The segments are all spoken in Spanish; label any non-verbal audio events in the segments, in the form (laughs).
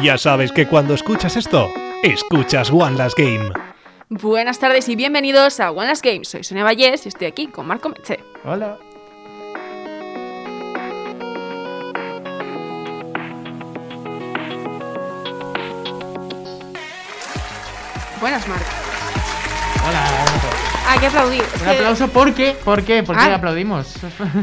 Ya sabes que cuando escuchas esto, escuchas One Last Game. Buenas tardes y bienvenidos a One Last Game. Soy Sonia Vallés y estoy aquí con Marco Meche. Hola. Buenas, Marco. Hola. Hay que aplaudir. Un aplauso, ¿por qué? ¿Por qué? ¿Por qué Ah. aplaudimos?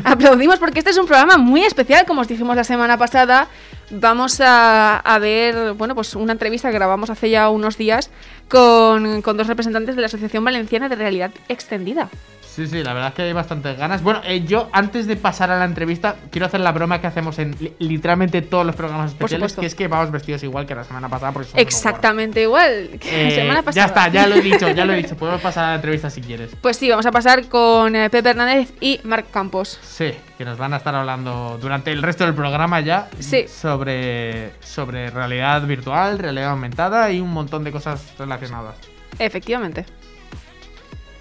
Aplaudimos porque este es un programa muy especial, como os dijimos la semana pasada. Vamos a, a ver, bueno, pues una entrevista que grabamos hace ya unos días con, con dos representantes de la Asociación Valenciana de Realidad Extendida. Sí, sí, la verdad es que hay bastantes ganas. Bueno, eh, yo antes de pasar a la entrevista, quiero hacer la broma que hacemos en li- literalmente todos los programas especiales, que es que vamos vestidos igual que la semana pasada. Porque somos unos Exactamente igual que guarros. Eh, la semana pasada. Ya está, ya lo he dicho, ya lo he (laughs) dicho. Podemos pasar a la entrevista si quieres. Pues sí, vamos a pasar con eh, Pepe Hernández y Marc Campos. Sí, que nos van a estar hablando durante el resto del programa ya Sí. sobre, sobre realidad virtual, realidad aumentada y un montón de cosas relacionadas. Efectivamente.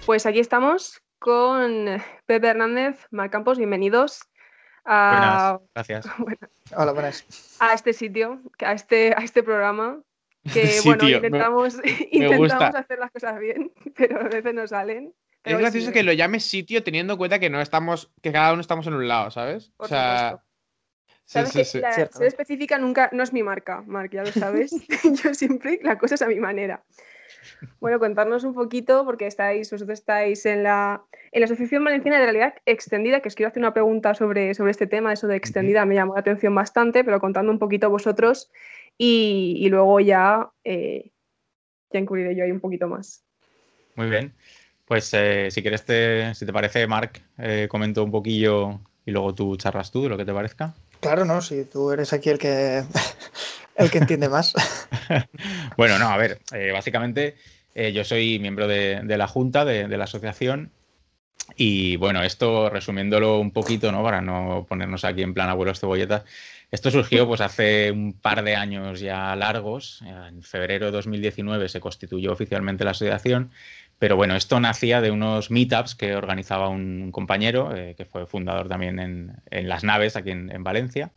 Pues aquí estamos con Pepe Hernández, Mar Campos, bienvenidos a, Buenas, gracias. (laughs) Hola, buenas. a este sitio, a este, a este programa. Que (laughs) Sí, bueno, tío, me- intentamos, (laughs) intentamos gusta. hacer las cosas bien, pero a veces no salen. Es gracioso sí, que lo llames sitio teniendo en cuenta que no estamos, que cada uno estamos en un lado, ¿sabes? Por o sea, sí, sí, sí. la específica nunca no es mi marca, Marc, ya lo sabes. Yo siempre la cosa es a mi manera. Bueno, contarnos un poquito, porque estáis, vosotros estáis en la, en la Asociación Valenciana de Realidad Extendida, que os quiero hacer una pregunta sobre, sobre este tema, eso de extendida me llamó la atención bastante, pero contando un poquito vosotros y, y luego ya, eh, ya incluiré yo ahí un poquito más. Muy bien. Pues eh, si quieres, te, si te parece, Marc, eh, comento un poquillo y luego tú charlas tú de lo que te parezca. Claro, no, si tú eres aquí el que el que entiende más. (laughs) Bueno, no, a ver, eh, básicamente eh, yo soy miembro de, la Junta de, la asociación y bueno, esto resumiéndolo un poquito, ¿no? Para no ponernos aquí en plan abuelos cebolletas, esto surgió pues hace un par de años ya largos, en febrero de 2019 se constituyó oficialmente la asociación, pero bueno, esto nacía de unos meetups que organizaba un compañero, eh, que fue fundador también en, Las Naves, aquí en Valencia,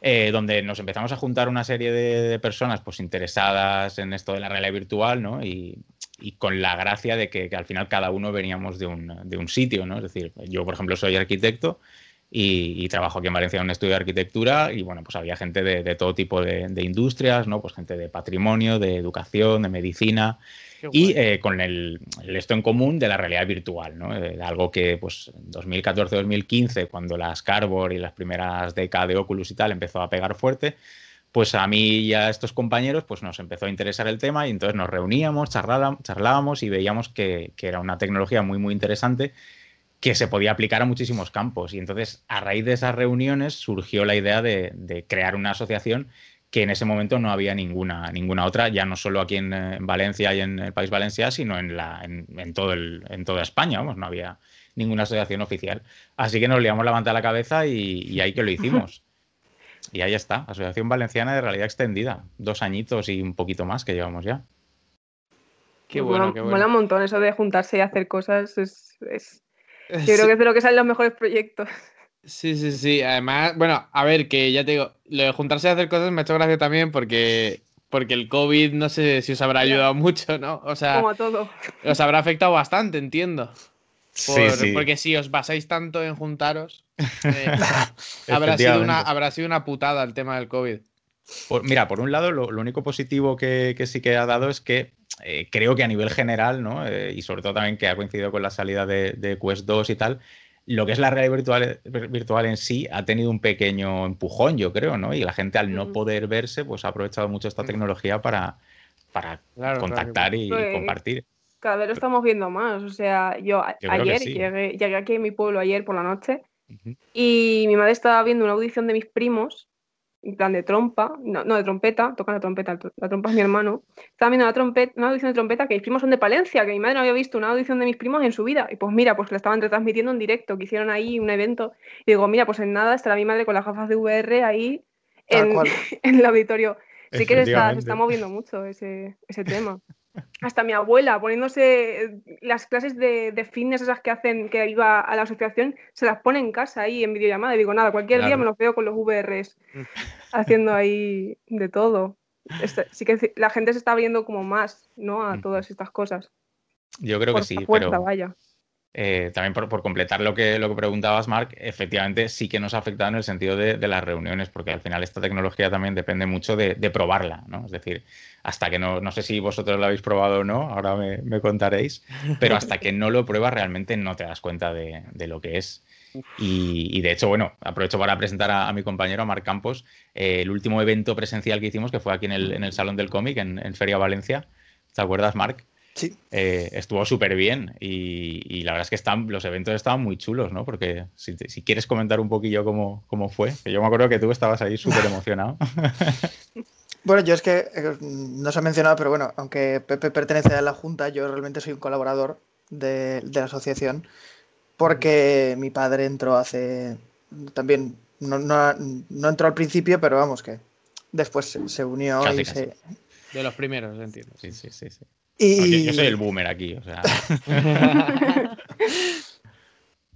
eh, donde nos empezamos a juntar una serie de, personas pues interesadas en esto de la realidad virtual, ¿no? Y, y con la gracia de que, que al final cada uno veníamos de un, de un sitio, ¿no? Es decir, yo, por ejemplo, soy arquitecto y, y trabajo aquí en Valencia en un estudio de arquitectura y, bueno, pues había gente de, de todo tipo de, de industrias, ¿no? Pues gente de patrimonio, de educación, de medicina, y eh, con el, el esto en común de la realidad virtual, ¿no? Eh, algo que pues en 2014-2015, cuando las Cardboard y las primeras décadas de Oculus y tal empezó a pegar fuerte, pues a mí y a estos compañeros pues nos empezó a interesar el tema y entonces nos reuníamos, charlala- charlábamos y veíamos que, que era una tecnología muy muy interesante que se podía aplicar a muchísimos campos. Y entonces, a raíz de esas reuniones, surgió la idea de, de crear una asociación que en ese momento no había ninguna, ninguna otra, ya no solo aquí en, eh, en Valencia y en el país valenciano, sino en, la, en, en todo el, en toda España, vamos, no había ninguna asociación oficial. Así que nos liamos la manta a la cabeza y, y ahí que lo hicimos. (laughs) Y ahí está, Asociación Valenciana de Realidad Extendida, dos añitos y un poquito más que llevamos ya. Pues Qué bueno, mola, qué mola bueno. un montón eso de juntarse y hacer cosas. Es, es- (laughs) Yo creo que es de lo que salen los mejores proyectos. Sí, sí, sí. Además, bueno, a ver, que ya te digo, lo de juntarse a hacer cosas me ha hecho gracia también porque, porque el COVID no sé si os habrá ayudado mucho, ¿no? O sea, Como todo. os habrá afectado bastante, entiendo. Sí, Por- sí. Porque si os basáis tanto en juntaros, (laughs) eh, habrá, sido una, habrá sido una putada el tema del COVID. Por- mira, por un lado, lo, lo único positivo que, que sí que ha dado es que eh, creo que a nivel general, ¿no? Eh, y sobre todo también que ha coincidido con la salida de, de Quest 2 y tal, lo que es la realidad virtual, virtual en sí ha tenido un pequeño empujón, yo creo, ¿no? Y la gente al no poder verse, pues ha aprovechado mucho esta tecnología para, para Claro, contactar y, y Pues, compartir. Cada vez lo estamos viendo más. O sea, yo, ayer sí. llegué, llegué aquí a mi pueblo ayer por la noche y mi madre estaba viendo una audición de mis primos, en plan de trompa, no, no de trompeta, tocan la trompeta, la trompa es mi hermano. Estaba viendo una, trompeta, una audición de trompeta que mis primos son de Palencia, que mi madre no había visto una audición de mis primos en su vida. Y pues mira, pues la estaban retransmitiendo en directo, que hicieron ahí un evento. Y digo, mira, pues en nada estará mi madre con las gafas de VR ahí en, (laughs) en el auditorio. Sí que se está, se está moviendo mucho ese, ese tema. Hasta mi abuela poniéndose eh, las clases de, de fitness esas que hacen, que iba a la asociación, se las pone en casa ahí en videollamada. Y digo, nada, cualquier día me los veo con los VRs (laughs) haciendo ahí de todo. este- sí que la gente se está abriendo como más, ¿no? A todas estas cosas. Yo creo Por que sí, pero vaya. Eh, también por, por completar lo que, lo que preguntabas, Marc, efectivamente sí que nos ha afectado en el sentido de, de las reuniones, porque al final esta tecnología también depende mucho de, de probarla, ¿no? Es decir, hasta que no, no sé si vosotros lo habéis probado o no, ahora me, me contaréis, pero hasta que no lo pruebas realmente no te das cuenta de, de lo que es. Y, y de hecho, bueno, aprovecho para presentar a, a mi compañero, a Marc Campos, eh, el último evento presencial que hicimos, que fue aquí en el, en el Salón del Cómic, en, en Feria Valencia. ¿Te acuerdas, Marc? Sí, Eh, estuvo súper bien y, y la verdad es que están, los eventos estaban muy chulos, ¿no? Porque si, te- si quieres comentar un poquillo cómo, cómo fue, que yo me acuerdo que tú estabas ahí súper emocionado. (laughs) Bueno, yo es que eh, no se ha mencionado, pero bueno, aunque Pepe pertenece a la Junta, yo realmente soy un colaborador de, de la asociación, porque mi padre entró hace también, no, no- no entró al principio, pero vamos que después se, se unió Casi, y casi. se... De los primeros, entiendo. Sí, sí, sí. sí. Y, No, yo, yo soy el boomer aquí, o sea. (laughs)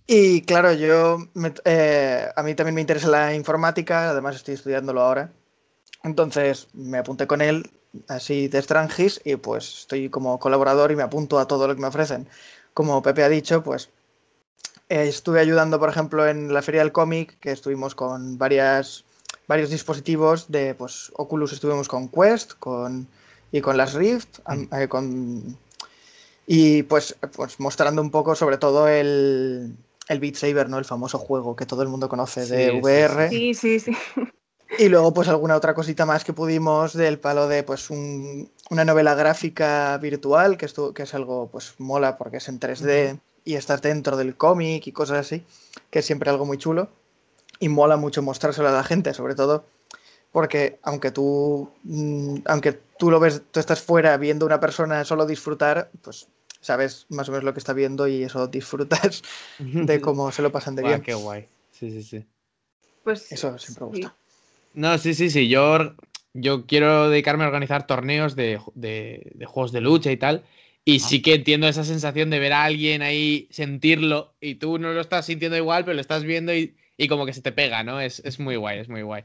y claro, yo me- eh, a mí también me interesa la informática, además estoy estudiándolo ahora. Entonces me apunté con él así de Strangis y pues estoy como colaborador y me apunto a todo lo que me ofrecen. Como Pepe ha dicho, pues eh, estuve ayudando, por ejemplo, en la Feria del Cómic, que estuvimos con varias, varios dispositivos de pues, Oculus, estuvimos con Quest con, y con las Rift, am- eh, con, y pues, pues mostrando un poco sobre todo el, el Beat Saber, ¿no? el famoso juego que todo el mundo conoce de Sí, VR. Sí, sí, sí. Y luego, pues alguna otra cosita más que pudimos del palo de pues un- una novela gráfica virtual, que, esto, que es algo pues mola porque es en 3D y estás dentro del cómic y cosas así, que es siempre algo muy chulo. Y mola mucho mostrárselo a la gente, sobre todo porque aunque tú, mm, aunque tú lo ves, tú estás fuera viendo a una persona solo disfrutar, pues sabes más o menos lo que está viendo y eso disfrutas (laughs) de cómo se lo pasan de bien. qué guay. Sí, sí, sí. Pues Eso siempre me sí. gusta. No, sí, sí, sí. Yo, yo quiero dedicarme a organizar torneos de, de- de juegos de lucha y tal. Y sí que entiendo esa sensación de ver a alguien ahí, sentirlo, y tú no lo estás sintiendo igual, pero lo estás viendo y, y como que se te pega, ¿no? Es, es muy guay, es muy guay.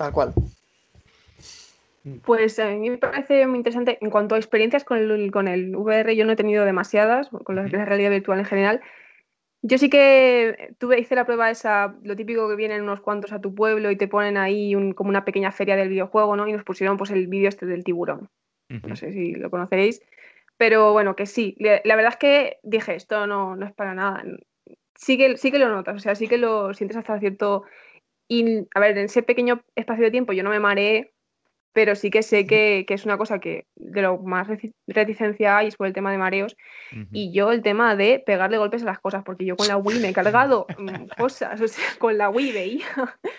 Tal cual. Pues a mí me parece muy interesante. En cuanto a experiencias con el, con el VR, yo no he tenido demasiadas, con la, la realidad virtual en general. Yo sí que tuve, hice la prueba esa, lo típico que vienen unos cuantos a tu pueblo y te ponen ahí un- como una pequeña feria del videojuego, ¿no? Y nos pusieron pues el vídeo este del tiburón. No sé si lo conoceréis. Pero bueno, que sí. La verdad es que dije, esto no, no es para nada. Sí que, sí que lo notas, o sea, sí que lo sientes hasta cierto. Y a ver, en ese pequeño espacio de tiempo yo no me mareé, pero sí que sé que, que es una cosa que de lo más reti- reticencia hay es por el tema de mareos. Ujú. Y yo el tema de pegarle golpes a las cosas, porque yo con la Wii me he (laughs) cargado mm, cosas, o sea, (laughs) con la Wii veía.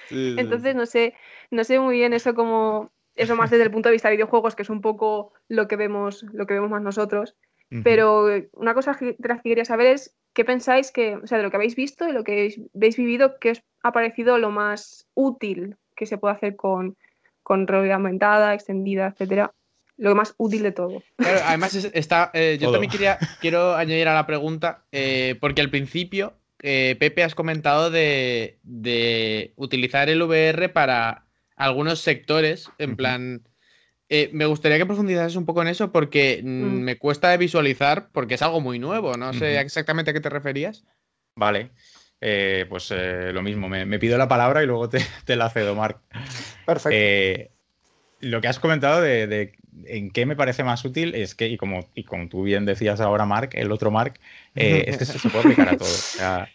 Entonces no sé, no sé muy bien eso como eso más desde el punto de vista de videojuegos, que es un poco lo que vemos, lo que vemos más nosotros. Ujú. Pero eh, una cosa que- de las que quería saber es qué pensáis que, o sea, de lo que habéis visto y lo que habéis, vivido, qué os ha parecido lo más útil que se puede hacer con, con realidad aumentada, extendida, etcétera. Lo más útil de todo. Claro, además es- está, eh, yo Todo. también quería, quiero añadir a la pregunta, eh, porque al principio, eh, Pepe, has comentado de, de utilizar el VR para algunos sectores, en plan, eh, me gustaría que profundizases un poco en eso porque mm, Mm. me cuesta de visualizar porque es algo muy nuevo, no sé exactamente a qué te referías. Vale. Eh, pues eh, lo mismo, me, me pido la palabra y luego te, te la cedo, Marc. Perfecto. Eh, lo que has comentado de, de en qué me parece más útil es que, y como, y como tú bien decías ahora, Marc, el otro Marc, eh, (laughs) es que se, se puede aplicar a todo. O sea,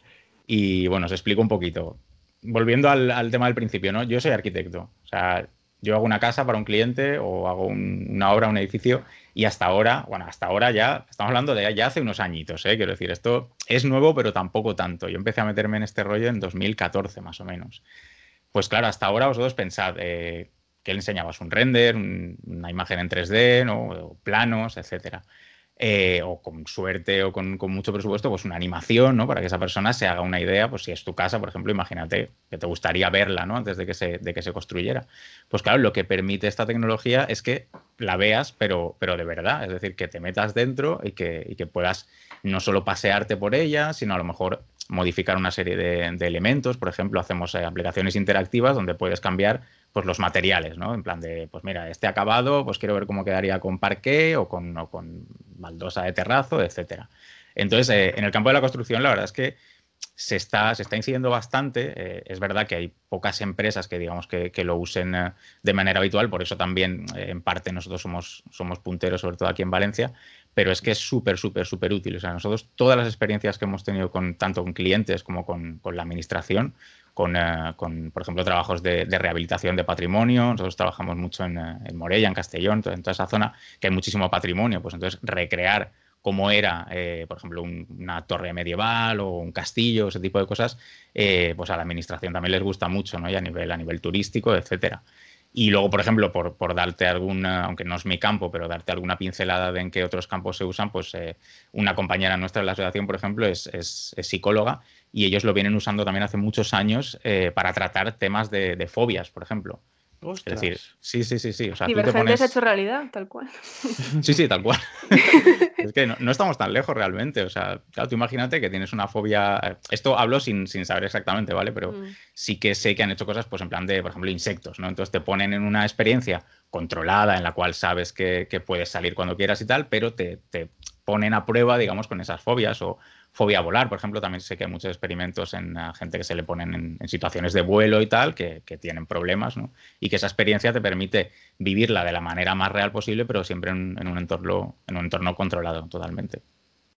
y bueno, os explico un poquito. Volviendo al, al tema del principio, ¿no? Yo soy arquitecto. O sea, yo hago una casa para un cliente o hago un- una obra, un edificio, y hasta ahora, bueno, hasta ahora ya, estamos hablando de ya hace unos añitos, ¿eh? Quiero decir, esto es nuevo, pero tampoco tanto. Yo empecé a meterme en este rollo en 2014, más o menos. Pues claro, hasta ahora vosotros pensad, eh, que le enseñabas un render, un- una imagen en 3D, ¿no? O planos, etcétera. Eh, o con suerte o con, mucho presupuesto, pues una animación, ¿no? Para que esa persona se haga una idea, pues si es tu casa, por ejemplo, imagínate que te gustaría verla, ¿no? Antes de que se, de que se construyera. Pues claro, lo que permite esta tecnología es que la veas, pero, pero de verdad, es decir, que te metas dentro y que, y que puedas no solo pasearte por ella, sino a lo mejor modificar una serie de, de elementos. Por ejemplo, hacemos eh, aplicaciones interactivas donde puedes cambiar pues los materiales, ¿no? En plan de, pues mira, este acabado, pues quiero ver cómo quedaría con parqué o con, con baldosa de terrazo, etcétera. Entonces, eh, en el campo de la construcción, la verdad es que se está, se está incidiendo bastante. Eh, es verdad que hay pocas empresas que digamos que, que lo usen eh, de manera habitual, por eso también en parte nosotros somos, somos punteros, sobre todo aquí en Valencia, pero es que es súper, súper, súper útil. O sea, nosotros todas las experiencias que hemos tenido con tanto con clientes como con, con la administración, con, eh, con, por ejemplo, trabajos de, de, rehabilitación de patrimonio. Nosotros trabajamos mucho en, en Morella, en Castellón, en toda esa zona, que hay muchísimo patrimonio. Pues entonces, recrear cómo era, eh, por ejemplo, un, una torre medieval o un castillo, ese tipo de cosas, eh, pues a la administración también les gusta mucho, ¿no? Y a nivel, a nivel turístico, etcétera. Y luego, por ejemplo, por, por, darte alguna, aunque no es mi campo, pero darte alguna pincelada de en qué otros campos se usan, pues eh, una compañera nuestra de la asociación, por ejemplo, es, es, psicóloga y ellos lo vienen usando también hace muchos años eh, para tratar temas de, de, fobias, por ejemplo. Ostras. Es decir, sí, sí, sí, sí. O sea, Divergentes pones... hecho realidad, tal cual. (laughs) Sí, sí, tal cual. (laughs) es que no, no, estamos tan lejos realmente. O sea, claro, tú imagínate que tienes una fobia. Esto hablo sin, sin saber exactamente, ¿vale? Pero mm. sí que sé que han hecho cosas, pues en plan de, por ejemplo, insectos, ¿no? Entonces te ponen en una experiencia controlada en la cual sabes que, que puedes salir cuando quieras y tal, pero te, te ponen a prueba, digamos, con esas fobias o fobia a volar, por ejemplo, también sé que hay muchos experimentos en uh, gente que se le ponen en, en situaciones de vuelo y tal, que, que, tienen problemas, ¿no? Y que esa experiencia te permite vivirla de la manera más real posible, pero siempre en, en un entorno en un entorno controlado totalmente.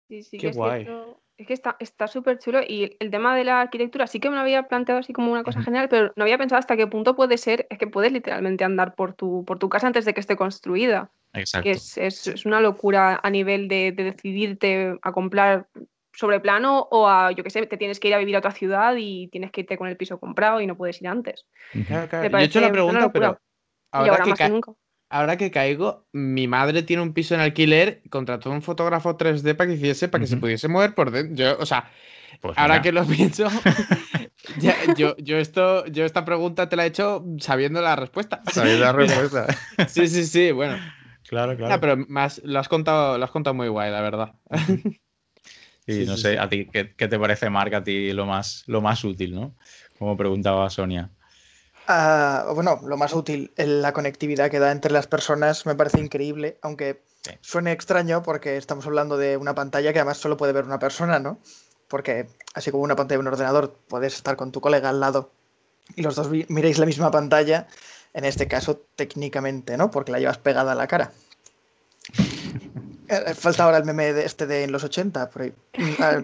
Sí, sí, Qué que guay. Es, cierto, es que está súper chulo y el tema de la arquitectura sí que me lo había planteado así como una cosa general, pero no había pensado hasta qué punto puede ser, es que puedes literalmente andar por tu, por tu casa antes de que esté construida. Exacto. Que es, es, es una locura a nivel de, de decidirte a comprar sobre plano o a, yo qué sé, te tienes que ir a vivir a otra ciudad y tienes que irte con el piso comprado y no puedes ir antes. Claro, claro. Yo he hecho la pregunta, pero ahora, ahora, que ca que ahora, que caigo, mi madre tiene un piso en alquiler, contrató un fotógrafo 3D para que hiciese, para que uh -huh. se pudiese mover por dentro. Yo, o sea, pues ahora mira. que lo (laughs) pienso, (laughs) ya, yo, yo, esto, yo esta pregunta te la he hecho sabiendo la respuesta. Sabiendo la (laughs) respuesta. sí, sí, sí, bueno. Claro, claro. Pero más, lo, has contado, lo has contado muy guay, la verdad. Y sí, no sí, sé, sí. a ti, ¿qué, ¿qué, te parece, Marc, a ti lo más, lo más útil, ¿no? Como preguntaba Sonia. Uh, bueno, lo más útil, la conectividad que da entre las personas me parece increíble, aunque sí. suene extraño porque estamos hablando de una pantalla que además solo puede ver una persona, ¿no? Porque así como una pantalla de un ordenador, puedes estar con tu colega al lado y los dos miréis la misma pantalla, en este caso técnicamente, ¿no? Porque la llevas pegada a la cara. Eh, falta ahora el meme de este de en los 80. Pero,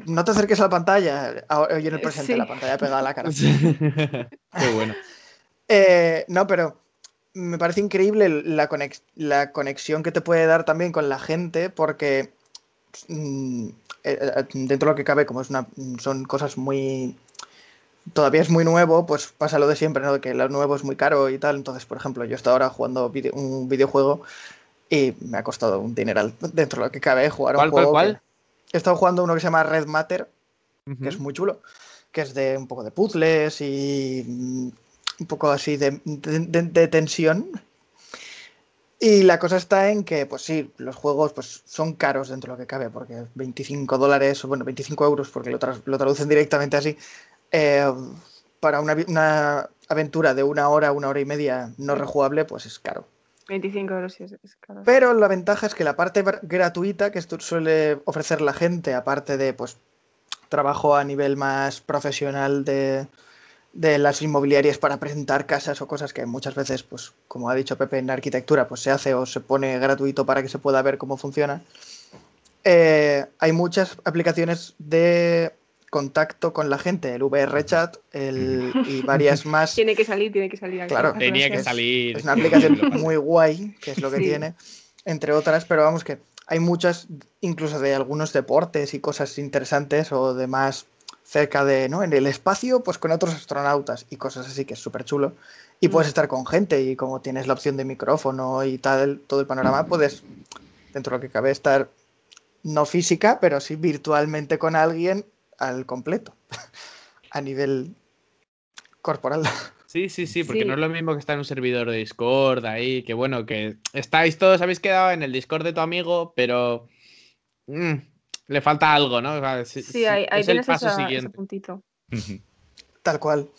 no te acerques a la pantalla. Hoy en el presente, sí. la pantalla pegada a la cara. (laughs) Sí. Qué bueno. Eh, no, pero me parece increíble la, conex la, conexión que te puede dar también con la gente, porque mmm, dentro de lo que cabe, como es una, son cosas muy. Todavía es muy nuevo, pues pasa lo de siempre, ¿no? Que lo nuevo es muy caro y tal. Entonces, por ejemplo, yo estoy ahora jugando video, un videojuego y me ha costado un dineral dentro de lo que cabe jugar ¿Cuál, un juego. ¿Cuál, cuál? He estado jugando uno que se llama Red Matter, uh -huh. que es muy chulo, que es de un poco de puzzles y mm, un poco así de, de, de, de, tensión. Y la cosa está en que, pues sí, los juegos pues, son caros dentro de lo que cabe, porque 25 dólares, o bueno, 25 euros, porque lo, tra lo traducen directamente así, eh, para una, una, aventura de una hora, una hora y media no rejugable, pues es caro. 25 euros sí es, es caro. Pero la ventaja es que la parte gratuita que esto suele ofrecer la gente, aparte de pues trabajo a nivel más profesional de, de las inmobiliarias para presentar casas o cosas que muchas veces, pues como ha dicho Pepe en arquitectura, pues se hace o se pone gratuito para que se pueda ver cómo funciona. Eh, hay muchas aplicaciones de contacto con la gente, el VR Chat el, y varias (laughs) más. tiene que salir, tiene que salir. Claro, tenía que salir. Es una aplicación (laughs) muy guay, que es lo que sí. tiene, entre otras, pero vamos que hay muchas, incluso de algunos deportes y cosas interesantes o de más cerca de, ¿no? En el espacio, pues con otros astronautas y cosas así, que es súper chulo. Y mm. puedes estar con gente y como tienes la opción de micrófono y tal, todo el panorama, puedes, dentro de lo que cabe, estar no física, pero sí virtualmente con alguien al completo, (laughs) a nivel corporal. (laughs) Sí, sí, sí, porque sí. no es lo mismo que estar en un servidor de Discord ahí, que bueno, que estáis todos, habéis quedado en el Discord de tu amigo, pero mmm, le falta algo, ¿no? O sea, sí, sí, ahí, ahí es tienes el paso esa, siguiente. ese puntito. Tal cual.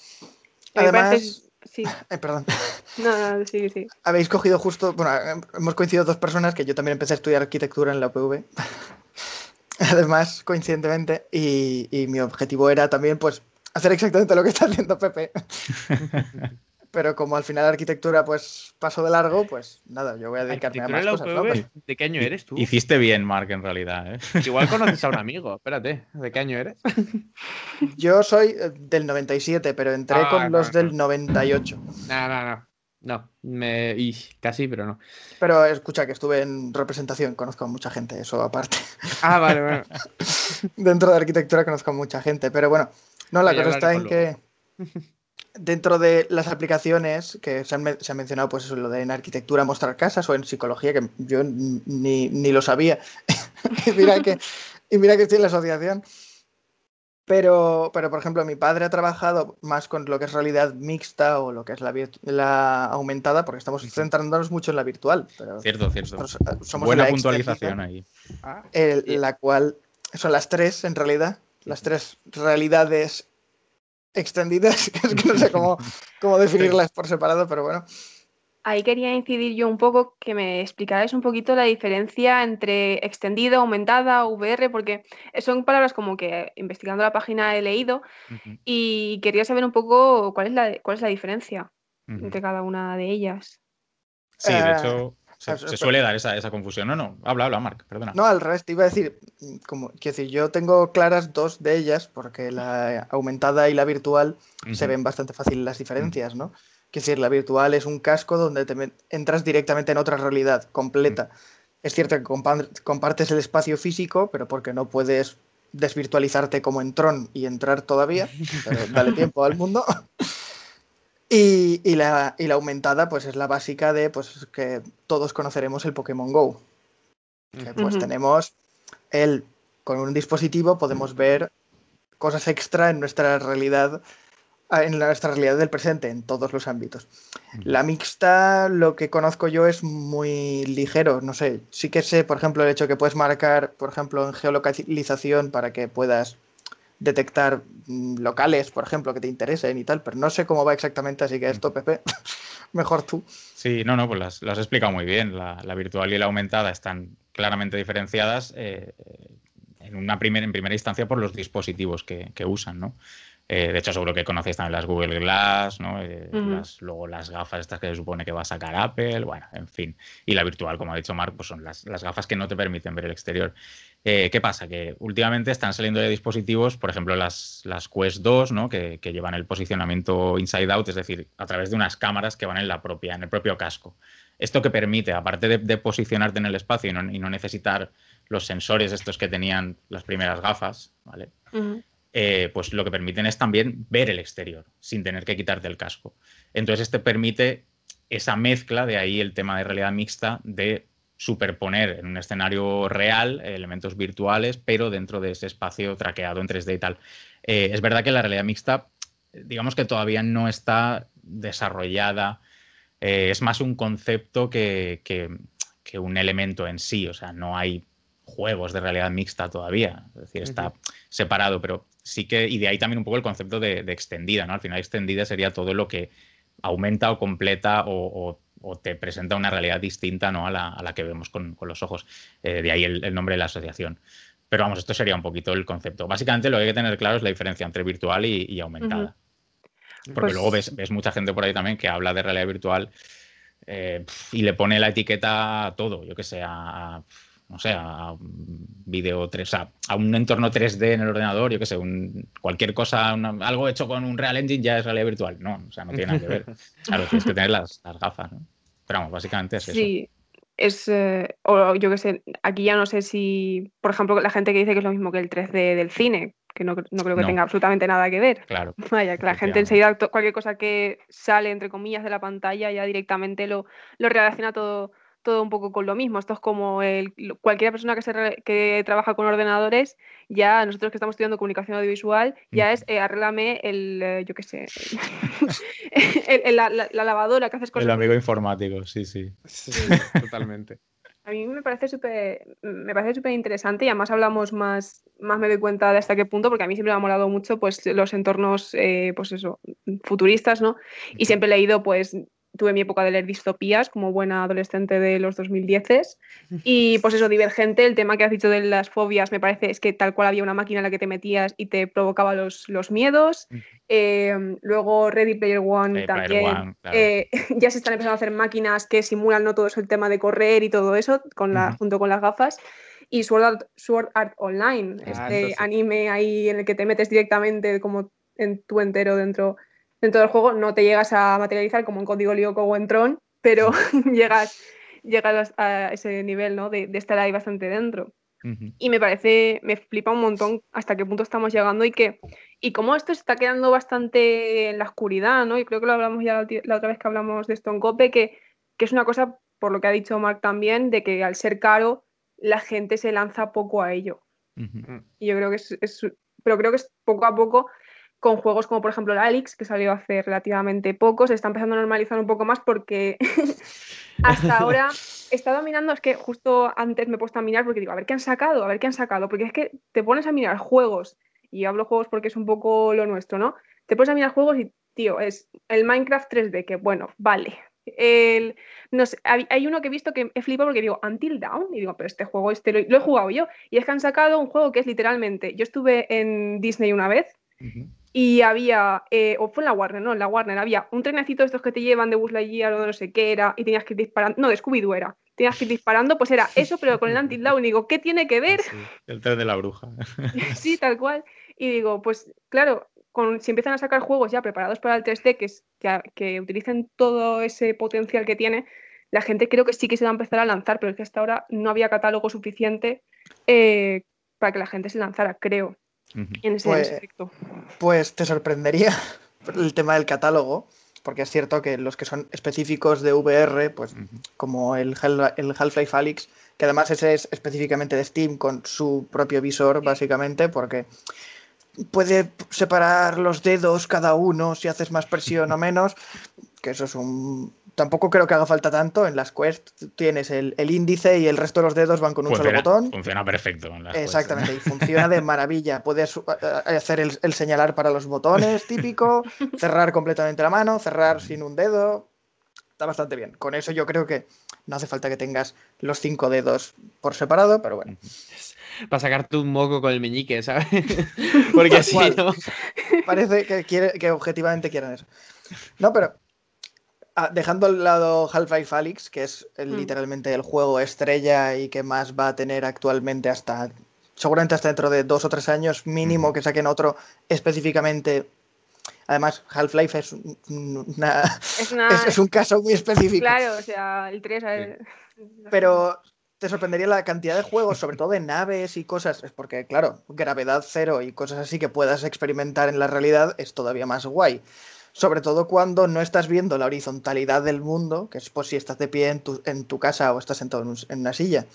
Además, sí. (laughs) eh, perdón. (laughs) No, no, sí, sí. Habéis cogido justo, bueno, hemos coincidido dos personas que yo también empecé a estudiar arquitectura en la UPV. (laughs) Además, coincidentemente, y, y mi objetivo era también, pues, hacer exactamente lo que está haciendo Pepe. Pero como al final la arquitectura pues pasó de largo, pues nada, yo voy a dedicarme a más cosas. Pues ¿De qué año eres tú? Hiciste bien, Mark, en realidad. ¿eh? (laughs) Igual conoces a un (laughs) amigo, espérate, ¿de qué año eres? (laughs) Yo soy eh, del 97, pero entré ah, con los del 98. No, no, no. No, me... y casi, pero no. Pero escucha que estuve en representación, conozco a mucha gente, eso aparte. Ah, vale, bueno. Dentro de arquitectura conozco a mucha gente, pero bueno, no, la cosa está en que dentro de las aplicaciones que se han, mencionado, pues eso, lo de en arquitectura mostrar casas o en psicología, que yo ni, lo sabía. (laughs) y, mira que, y mira que estoy en la asociación. Pero, pero, por ejemplo, mi padre ha trabajado más con lo que es realidad mixta o lo que es la, la aumentada, porque estamos centrándonos mucho en la virtual. cierto, cierto. Somos Buena puntualización ahí. La cual son las tres, en realidad, las tres realidades extendidas, (laughs) es que no sé cómo, cómo definirlas por separado, pero bueno. Ahí quería incidir yo un poco, que me explicarais un poquito la diferencia entre extendida, aumentada, VR, porque son palabras como que investigando la página he leído y quería saber un poco cuál es la, cuál es la diferencia entre cada una de ellas. Sí, de eh, hecho, se, suele dar esa, confusión. No, no, habla, habla, Marc, perdona. No, al revés, te iba a decir, como, quiero decir, yo tengo claras dos de ellas, porque la aumentada y la virtual se ven bastante fácil las diferencias, ¿no? Quiero decir, la virtual es un casco donde te entras directamente en otra realidad completa. Es cierto que compartes el espacio físico, pero porque no puedes desvirtualizarte como en Tron y entrar todavía, pero dale tiempo al mundo. (laughs) Y, la, aumentada, pues es la básica de pues que todos conoceremos el Pokémon Go. pues tenemos el con un dispositivo podemos ver cosas extra en nuestra realidad, en nuestra realidad del presente, en todos los ámbitos. La mixta, lo que conozco yo es muy ligero, no sé, sí que sé, por ejemplo, el hecho que puedes marcar, por ejemplo, en geolocalización para que puedas detectar mm, locales, por ejemplo, que te interesen y tal, pero no sé cómo va exactamente, así que esto, Pepe, (laughs) mejor tú. Sí, no, no, pues las, has explicado muy bien. La, virtual y la aumentada están claramente diferenciadas eh, en, una primera, en primera instancia por los dispositivos que, que usan, ¿no? Eh, de hecho, seguro que conocéis también las Google Glass, ¿no? Eh, luego las gafas estas que se supone que va a sacar Apple, bueno, en fin. Y la virtual, como ha dicho Mark, pues son las, gafas que no te permiten ver el exterior. Eh, ¿Qué pasa? Que últimamente están saliendo de dispositivos, por ejemplo, las, las Quest 2, ¿no? Que, llevan el posicionamiento inside out, es decir, a través de unas cámaras que van en la propia, en el propio casco. Esto que permite, aparte de, posicionarte en el espacio y no, necesitar los sensores estos que tenían las primeras gafas, ¿vale? Eh, pues lo que permiten es también ver el exterior sin tener que quitarte el casco. Entonces, este permite esa mezcla, de ahí el tema de realidad mixta, de superponer en un escenario real elementos virtuales, pero dentro de ese espacio traqueado en 3D y tal. Eh, es verdad que la realidad mixta, digamos que todavía no está desarrollada, eh, es más un concepto que, que, un elemento en sí, o sea, no hay juegos de realidad mixta todavía, es decir, está separado, pero sí que, y de ahí también un poco el concepto de, extendida, ¿no? Al final extendida sería todo lo que aumenta o completa o, te presenta una realidad distinta ¿no? a, la, que vemos con, los ojos. Eh, de ahí el, nombre de la asociación. Pero vamos, esto sería un poquito el concepto. Básicamente lo que hay que tener claro es la diferencia entre virtual y, aumentada. Porque pues luego ves, mucha gente por ahí también que habla de realidad virtual eh, y le pone la etiqueta a todo, yo que sé, a, no sé, a un vídeo 3, a, un entorno 3D en el ordenador, yo qué sé, un, cualquier cosa, algo hecho con un Real Engine ya es realidad virtual. No, o sea, no tiene nada que ver. (laughs) Claro, tienes que tener las, gafas, ¿no? Pero vamos, básicamente es eso. Sí, es, eh, o yo qué sé, aquí ya no sé si, por ejemplo, la gente que dice que es lo mismo que el 3D del cine, que no, creo que tenga absolutamente nada que ver. Claro. (laughs) Vaya, que la gente enseguida, cualquier cosa que sale, entre comillas, de la pantalla, ya directamente lo, lo relaciona todo todo un poco con lo mismo. Esto es como el, cualquier persona que, se que trabaja con ordenadores, ya nosotros que estamos estudiando comunicación audiovisual, ya es eh, arréglame el, eh, yo qué sé, (laughs) la, lavadora que haces cosas. El amigo informático, sí, sí. (laughs) totalmente. A mí me parece súper me parece súper interesante y además hablamos más, más me doy cuenta de hasta qué punto, porque a mí siempre me ha molado mucho pues los entornos, eh, pues eso, futuristas, ¿no? Y siempre he leído pues tuve mi época de leer distopías como buena adolescente de los 2010 y (laughs) pues eso, divergente, el tema que has dicho de las fobias me parece es que tal cual había una máquina en la que te metías y te provocaba los, los miedos. Em, luego Ready Player One también. Eh, (laughs) ya se están empezando a hacer máquinas que simulan no todo eso, el tema de correr y todo eso con la, junto con las gafas. Y Sword Art, Online, ah, este anime ahí en el que te metes directamente como en tu entero dentro dentro del juego no te llegas a materializar como en Código Lyoko o en Tron, pero (laughs) llegas, llegas a ese nivel ¿no? de, estar ahí bastante dentro. Y me parece, me flipa un montón hasta qué punto estamos llegando y que y cómo esto se está quedando bastante en la oscuridad, ¿no? Y creo que lo hablamos ya la, otra vez que hablamos de Stone Cope, que, que es una cosa, por lo que ha dicho Mark también, de que al ser caro, la gente se lanza poco a ello. Y yo creo que es, es, pero creo que es poco a poco con juegos como por ejemplo el Alix, que salió hace relativamente poco, se está empezando a normalizar un poco más porque (laughs) hasta ahora he estado mirando, es que justo antes me he puesto a mirar porque digo, a ver qué han sacado, a ver qué han sacado, porque es que te pones a mirar juegos, y hablo juegos porque es un poco lo nuestro, ¿no? Te pones a mirar juegos y, tío, es el Minecraft 3D, que bueno, vale. El, no sé, hay uno que he visto que he flipado porque digo, Until Down, y digo, pero este juego este lo, he jugado yo. Y es que han sacado un juego que es literalmente, yo estuve en Disney una vez, y había, eh, o fue en la Warner, no, en la Warner, había un trenecito de estos que te llevan de Buzz Lightyear o de no sé qué era, y tenías que ir disparando, no, de Scooby-Doo era, tenías que ir disparando, pues era eso, pero con el anti-down, y digo, ¿qué tiene que ver? el tren de la bruja. (laughs) sí, tal cual. Y digo, pues claro, con, si empiezan a sacar juegos ya preparados para el 3D, que, es, que, utilicen todo ese potencial que tiene, la gente creo que sí que se va a empezar a lanzar, pero es que hasta ahora no había catálogo suficiente eh, para que la gente se lanzara, creo en ese pues, Pues te sorprendería (laughs) el tema del catálogo, porque es cierto que los que son específicos de VR, pues como el, el Half-Life Alyx, que además ese es específicamente de Steam con su propio visor, básicamente, porque puede separar los dedos cada uno si haces más presión o (laughs) menos, que eso es un tampoco creo que haga falta tanto. En las Quest tienes el, índice y el resto de los dedos van con un solo botón. Funciona perfecto. Exactamente, y funciona de (laughs) maravilla. Puedes hacer el, señalar para los botones típico, (laughs) cerrar completamente la mano, cerrar sin un dedo. Está bastante bien. Con eso yo creo que no hace falta que tengas los cinco dedos por separado, pero bueno. (laughs) Para sacarte un moco con el meñique, ¿sabes? Porque así no. Parece que, quiere, que objetivamente quieren eso. No, pero Ah, dejando al lado Half-Life Alyx, que es hmm. literalmente el juego estrella y que más va a tener actualmente hasta, seguramente hasta dentro de dos o tres años mínimo que saquen otro específicamente. Además, Half-Life es, es, un caso muy específico. Claro, o sea, el 3... (laughs) Pero te sorprendería la cantidad de juegos, sobre todo de naves y cosas, es porque, claro, gravedad cero y cosas así que puedas experimentar en la realidad es todavía más guay sobre todo cuando no estás viendo la horizontalidad del mundo, que es por si estás de pie en tu, en tu casa o estás sentado en, una silla.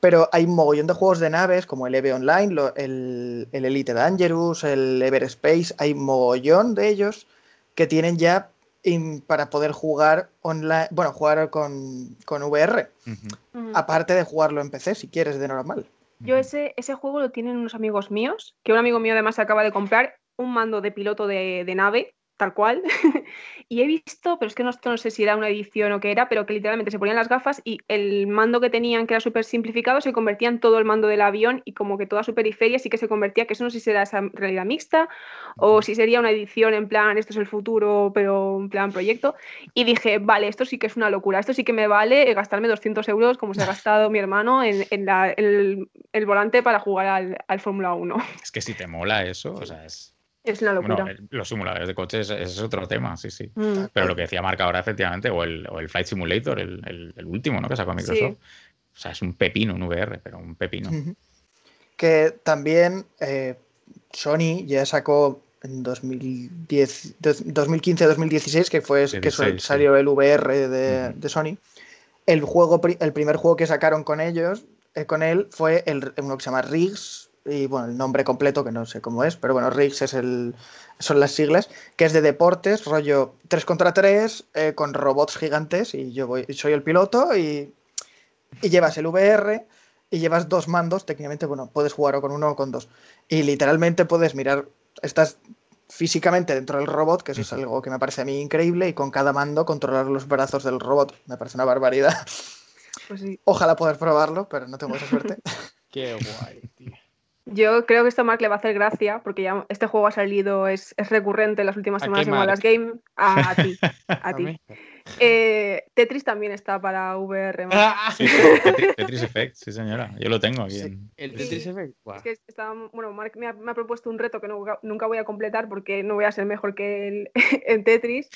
Pero hay un mogollón de juegos de naves, como el EVE Online, el, Elite Dangerous, el Everspace, hay mogollón de ellos que tienen ya para poder jugar online, bueno, jugar con, con VR, aparte de jugarlo en PC si quieres de normal. Yo ese, ese juego lo tienen unos amigos míos, que un amigo mío además acaba de comprar un mando de piloto de, de nave tal cual. (laughs) y he visto, pero es que no, no, sé si era una edición o qué era, pero que literalmente se ponían las gafas y el mando que tenían, que era súper simplificado, se convertía en todo el mando del avión y como que toda su periferia sí que se convertía, que eso no sé si será esa realidad mixta o si sería una edición en plan, esto es el futuro, pero en plan proyecto. Y dije, vale, esto sí que es una locura, esto sí que me vale gastarme 200 euros como se ha (laughs) gastado mi hermano en, el, volante para jugar al, al Fórmula 1. Es que si te mola eso, o sea, es es una locura. los simuladores de coches es otro tema, sí, sí. Mm. Pero lo que decía Marca ahora, efectivamente, o el, o el Flight Simulator, el, último, ¿no? Que sacó Microsoft. O sea, es un pepino, un VR, pero un pepino. Que también eh, Sony ya sacó en 2015-2016, que fue que salió el VR de, Sony. El juego, el primer juego que sacaron con ellos, eh, con él, fue el, uno que se llama Riggs, y bueno, el nombre completo que no sé cómo es, pero bueno, RIGS es el, son las siglas, que es de deportes, rollo 3 contra 3, eh, con robots gigantes y yo voy, soy el piloto y, y, llevas el VR y llevas dos mandos, técnicamente, bueno, puedes jugar o con uno o con dos. Y literalmente puedes mirar, estás físicamente dentro del robot, que eso es algo que me parece a mí increíble, y con cada mando controlar los brazos del robot. Me parece una barbaridad. Pues Ojalá poder probarlo, pero no tengo esa suerte. (laughs) Qué guay, tío. Yo creo que esto a Mark le va a hacer gracia, porque ya este juego ha salido, es, recurrente en las últimas semanas en las Game. A, ti. A, ti. (laughs) Eh, Tetris también está para VR. (laughs) Sí, Tetris, Effect, sí señora. Yo lo tengo aquí. El Tetris Effect. Es que bueno, Mark me ha, propuesto un reto que nunca voy a completar porque no voy a ser mejor que él (laughs) en Tetris,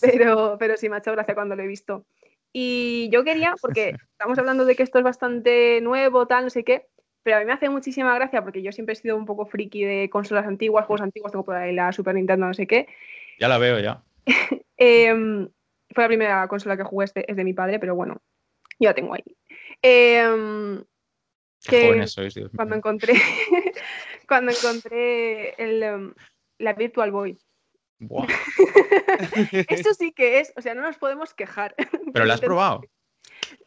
pero, pero sí me ha hecho gracia cuando lo he visto. Y yo quería, porque estamos hablando de que esto es bastante nuevo, tal, no sé qué, pero a mí me hace muchísima gracia porque yo siempre he sido un poco friki de consolas antiguas, juegos antiguos, tengo por ahí la Super Nintendo, no sé qué. Ya la veo, ya. (laughs) Em, fue la primera consola que jugué, este, es de mi padre, pero bueno, yo la tengo ahí. Eh, que cuando encontré, (laughs) cuando encontré el, em, la Virtual Boy. (laughs) Esto sí que es, o sea, no nos podemos quejar. ¿Pero la has probado?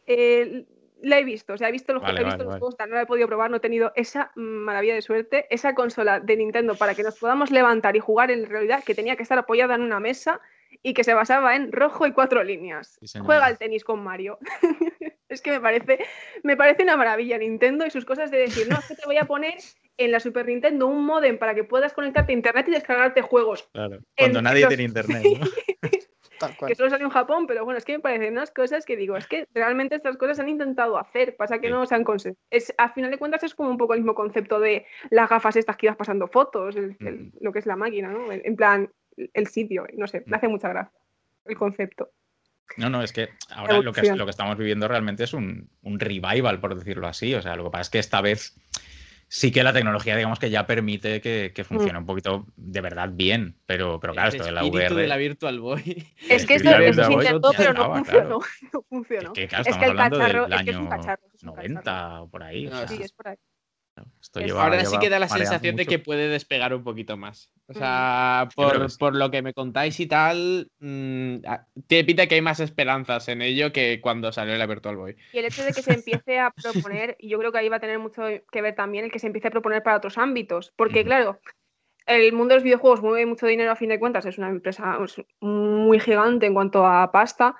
Eh, la he visto, o sea, he visto, los, he visto los juegos, no la he podido probar, no he tenido esa maravilla de suerte, esa consola de Nintendo para que nos podamos levantar y jugar en realidad, que tenía que estar apoyada en una mesa y que se basaba en rojo y cuatro líneas. Juega al tenis con Mario. (laughs) es que me parece, me parece una maravilla Nintendo y sus cosas de decir, no, es que te voy a poner en la Super Nintendo un modem para que puedas conectarte a internet y descargarte juegos. Claro, cuando nadie tiene internet. (laughs) (laughs) que solo salió en Japón, pero bueno, es que me parecen unas cosas que digo, es que realmente estas cosas se han intentado hacer, pasa que no se han conseguido. Es, a final de cuentas es como un poco el mismo concepto de las gafas estas que ibas pasando fotos, mm. lo que es la máquina, ¿no? En plan, el sitio, no sé, me mm. hace mucha gracia el concepto. No, no, es que ahora lo que, lo que, estamos viviendo realmente es un, un, revival, por decirlo así. O sea, lo que pasa es que esta vez sí que la tecnología, digamos que ya permite que, que funcione mm. un poquito de verdad bien. Pero, pero claro, esto de la VR. de la Virtual Boy. (laughs) Es que esto, eso se intentó, pero no funcionó. (laughs) No funcionó. Es que, claro, es que el cacharro, es que es un cacharro. 90 o por ahí. sí, es por ahí ahora sí que da la sensación de que puede despegar un poquito más. O sea, por, lo que me contáis y tal, mm, te pita que hay más esperanzas en ello que cuando salió la Virtual Boy. Y el hecho de que se empiece a proponer, y yo creo que ahí va a tener mucho que ver también el que se empiece a proponer para otros ámbitos. Porque, claro, el mundo de los videojuegos mueve mucho dinero a fin de cuentas, es una empresa muy gigante en cuanto a pasta.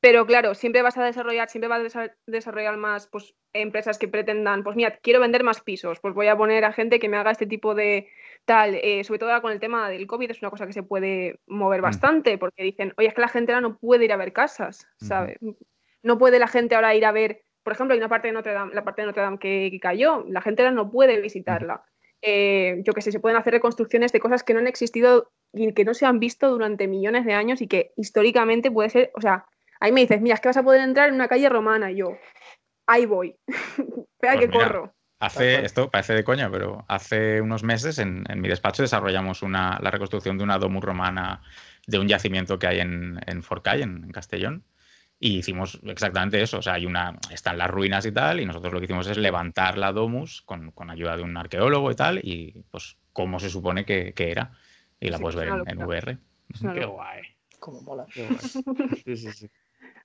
Pero claro, siempre vas a desarrollar, siempre vas a desarrollar más pues, empresas que pretendan, pues mira, quiero vender más pisos, pues voy a poner a gente que me haga este tipo de tal, eh, sobre todo ahora con el tema del COVID, es una cosa que se puede mover mm. bastante, porque dicen, oye, es que la gente ahora no puede ir a ver casas, ¿sabes? No puede la gente ahora ir a ver, por ejemplo, hay una parte de Notre Dame, la parte de Notre Dame que, cayó, la gente ahora no puede visitarla. Eh, yo que sé, se pueden hacer reconstrucciones de cosas que no han existido y que no se han visto durante millones de años y que históricamente puede ser, o sea, Ahí me dices, mira, es que vas a poder entrar en una calle romana. Y yo, ahí voy. (laughs) Espera pues que corro. Hace, esto parece de coña, pero hace unos meses en, mi despacho desarrollamos una, la reconstrucción de una domus romana de un yacimiento que hay en, en Forcay, en, Castellón. Y hicimos exactamente eso. O sea, hay una, están las ruinas y tal, y nosotros lo que hicimos es levantar la domus con, con ayuda de un arqueólogo y tal, y pues cómo se supone que, que era. Y la puedes ver en, VR. Qué guay. Como mola. Qué guay. Sí, sí, sí.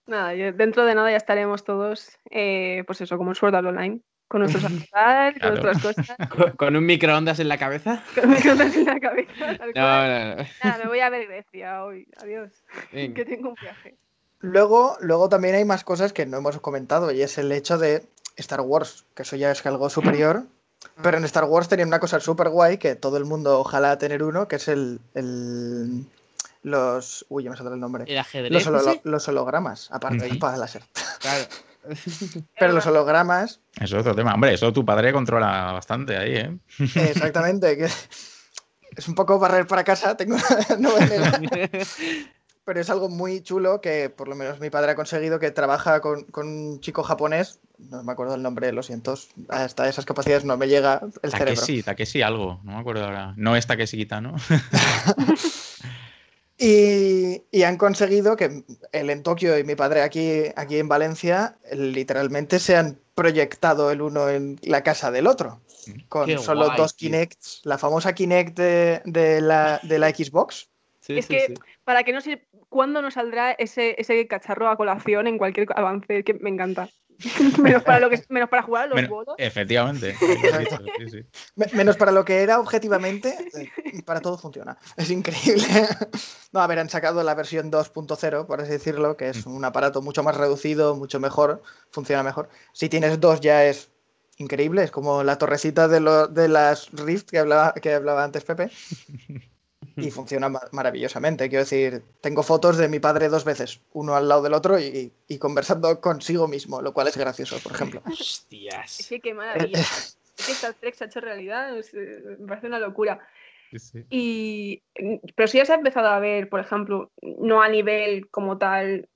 Nada, dentro de nada ya estaremos todos, eh, pues eso, como en Sword Art Online, con nuestros (laughs) avatares, (laughs) con nuestras cosas. ¿Con, un microondas en la cabeza? Con microondas en la cabeza. (laughs) no, no, no. Nada, me voy a ver Grecia hoy. Adiós. Que tengo un viaje. Luego, luego también hay más cosas que no hemos comentado y es el hecho de Star Wars, que eso ya es algo superior. Pero en Star Wars tenía una cosa súper guay que todo el mundo ojalá tener uno, que es el, el los. Uy, ya me saldrá el nombre. Los, hologramas, aparte de espada láser. Claro. (laughs) Pero los hologramas. Eso es otro tema. Hombre, eso tu padre controla bastante ahí, ¿eh? Exactamente. Que es un poco barrer para casa, tengo (laughs) no Pero es algo muy chulo que por lo menos mi padre ha conseguido que trabaja con, un chico japonés, no me acuerdo el nombre, lo siento, hasta esas capacidades no me llega el cerebro. Takeshi, Takeshi algo, no me acuerdo ahora. No es Takeshi ¿no? (laughs) Y, han conseguido que él en Tokio y mi padre aquí, aquí en Valencia literalmente se han proyectado el uno en la casa del otro. Con solo dos Kinects, la famosa Kinect de, la, de la, Xbox. es que para que no sé cuándo nos saldrá ese, ese cacharro a colación en cualquier avance, que me encanta. (laughs) menos, para lo que, menos para jugar a los bolos. Efectivamente. (laughs) Menos para lo que era objetivamente, eh, para todo funciona. Es increíble. (laughs) No, a ver, han sacado la versión 2.0, por así decirlo, que es mm. un aparato mucho más reducido, mucho mejor, funciona mejor. Si tienes dos ya es increíble, es como la torrecita de, lo, de las Rift que hablaba, que hablaba antes Pepe. Y funciona maravillosamente. Quiero decir, tengo fotos de mi padre dos veces, uno al lado del otro y, conversando (laughs) consigo mismo, lo cual es gracioso, por ejemplo. Hostias. Sí, qué maravilla. es que Star Trek se ha hecho realidad, eh, me parece una locura. Y, pero si ya se ha empezado a ver, por ejemplo, no a nivel como tal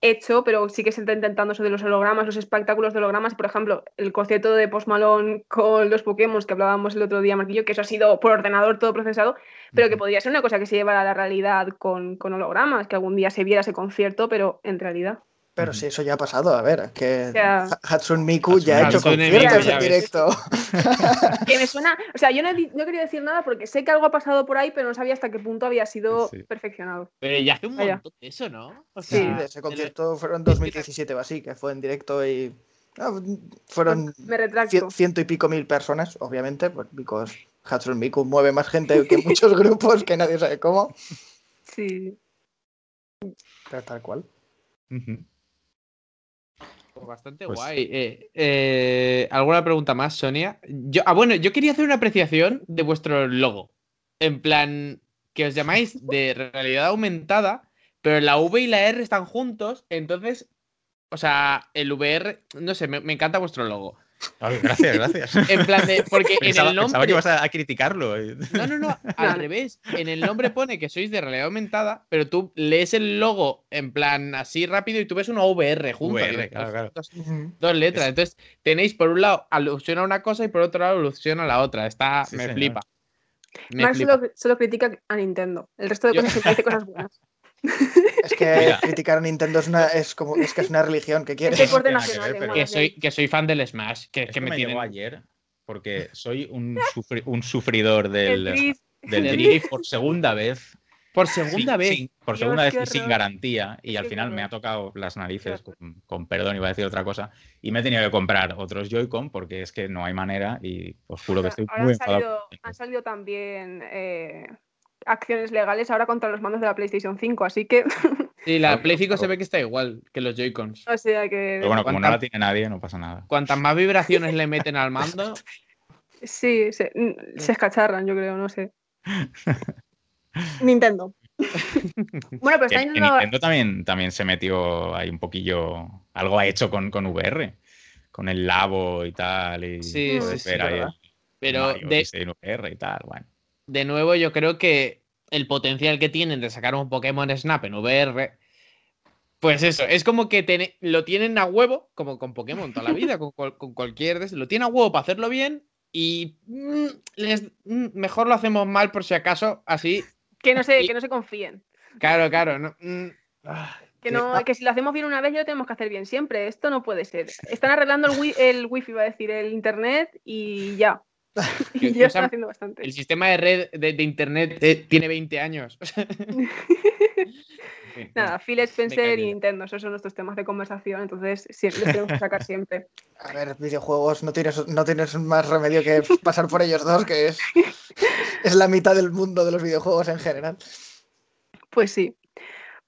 hecho, pero sí que se está intentando eso de los hologramas, los espectáculos de hologramas. Por ejemplo, el concierto de Post Malone con los Pokémon que hablábamos el otro día, Marquillo, que eso ha sido por ordenador todo procesado, pero que podría ser una cosa que se llevara a la realidad con, con hologramas, que algún día se viera ese concierto, pero en realidad. Pero si eso ya ha pasado, a ver, que Hatsune Miku ya ha hecho conciertos en directo. (laughs) que me (laughs) suena, o sea, yo no, no, quería decir nada porque sé que algo ha pasado por ahí, pero no sabía hasta qué punto había sido perfeccionado. Pero ya hace un montón de eso, ¿no? sí, ese concierto fueron en 2017 o así, que fue en directo y ah, fueron ciento y pico mil personas, obviamente, pues Hatsune Miku mueve más gente que (laughs) muchos grupos que nadie sabe cómo. Sí. Pero tal cual. Pues bastante pues guay. Eh, eh, ¿Alguna pregunta más, Sonia? Yo, ah, bueno, yo quería hacer una apreciación de vuestro logo. En plan, que os llamáis de realidad aumentada, pero la V y la R están juntos, entonces, o sea, el VR, no sé, me encanta vuestro logo gracias, gracias. (laughs) En plan de. Porque en el nombre. Pensaba que ibas a, criticarlo. No, no, no. (laughs) Al revés. En el nombre pone que sois de realidad aumentada, pero tú lees el logo en plan así rápido y tú ves una VR junto. VR, claro, claro. Dos, letras. Entonces tenéis por un lado alusión a una cosa y por otro lado alusión a la otra. Está. me flipa. Max Solo, critica a Nintendo. El resto de cosas se (laughs) cosas buenas. Es que criticar a Nintendo es, una, es, como, es que es una religión que quieres. que, soy, que soy fan del Smash. Que, que me, me ayer porque soy un, (laughs) un sufridor del, del drift por segunda vez. Por segunda vez. por segunda vez y sin garantía. Y al final me ha tocado las narices, con, perdón, iba a decir otra cosa. Y me he tenido que comprar otros Joy-Con porque es que no hay manera. Y os juro que estoy muy enfadado. Han salido también eh, acciones legales ahora contra los mandos de la PlayStation 5, así que. (laughs) Sí, la Play 5 se ve que está igual que los Joy-Cons. O sea que. Pero bueno, como no la tiene nadie, no pasa nada. Cuantas más vibraciones le meten al mando. Sí, se, se escacharran, yo creo, no sé. (laughs) Nintendo. (laughs) bueno, pero está Nintendo también, también se metió ahí un poquillo. Algo ha hecho con, con VR. Con el Labo y tal. Y sí, sí, pero de VR y tal, bueno de nuevo, yo creo que el potencial que tienen de sacar un Pokémon Snap en VR, pues eso, es como que lo tienen a huevo, como con Pokémon toda la vida, con, cualquier. Lo tienen a huevo para hacerlo bien y mm, mm, mejor lo hacemos mal por si acaso, así. Que no se, que no se confíen. Claro, claro. Mm, ah, que, no, que si lo hacemos bien una vez, ya lo tenemos que hacer bien siempre. Esto no puede ser. Están arreglando el, el wifi, va a decir, el internet y ya. (laughs) haciendo bastante. El sistema de red de, internet eh, tiene 20 años. (laughs) Nada, Phil Spencer y Nintendo, esos son nuestros temas de conversación, entonces siempre los tenemos que sacar siempre. (laughs) A ver, videojuegos, no tienes, no tienes más remedio que pasar por ellos dos, que es, es la mitad del mundo de los videojuegos en general. Pues sí.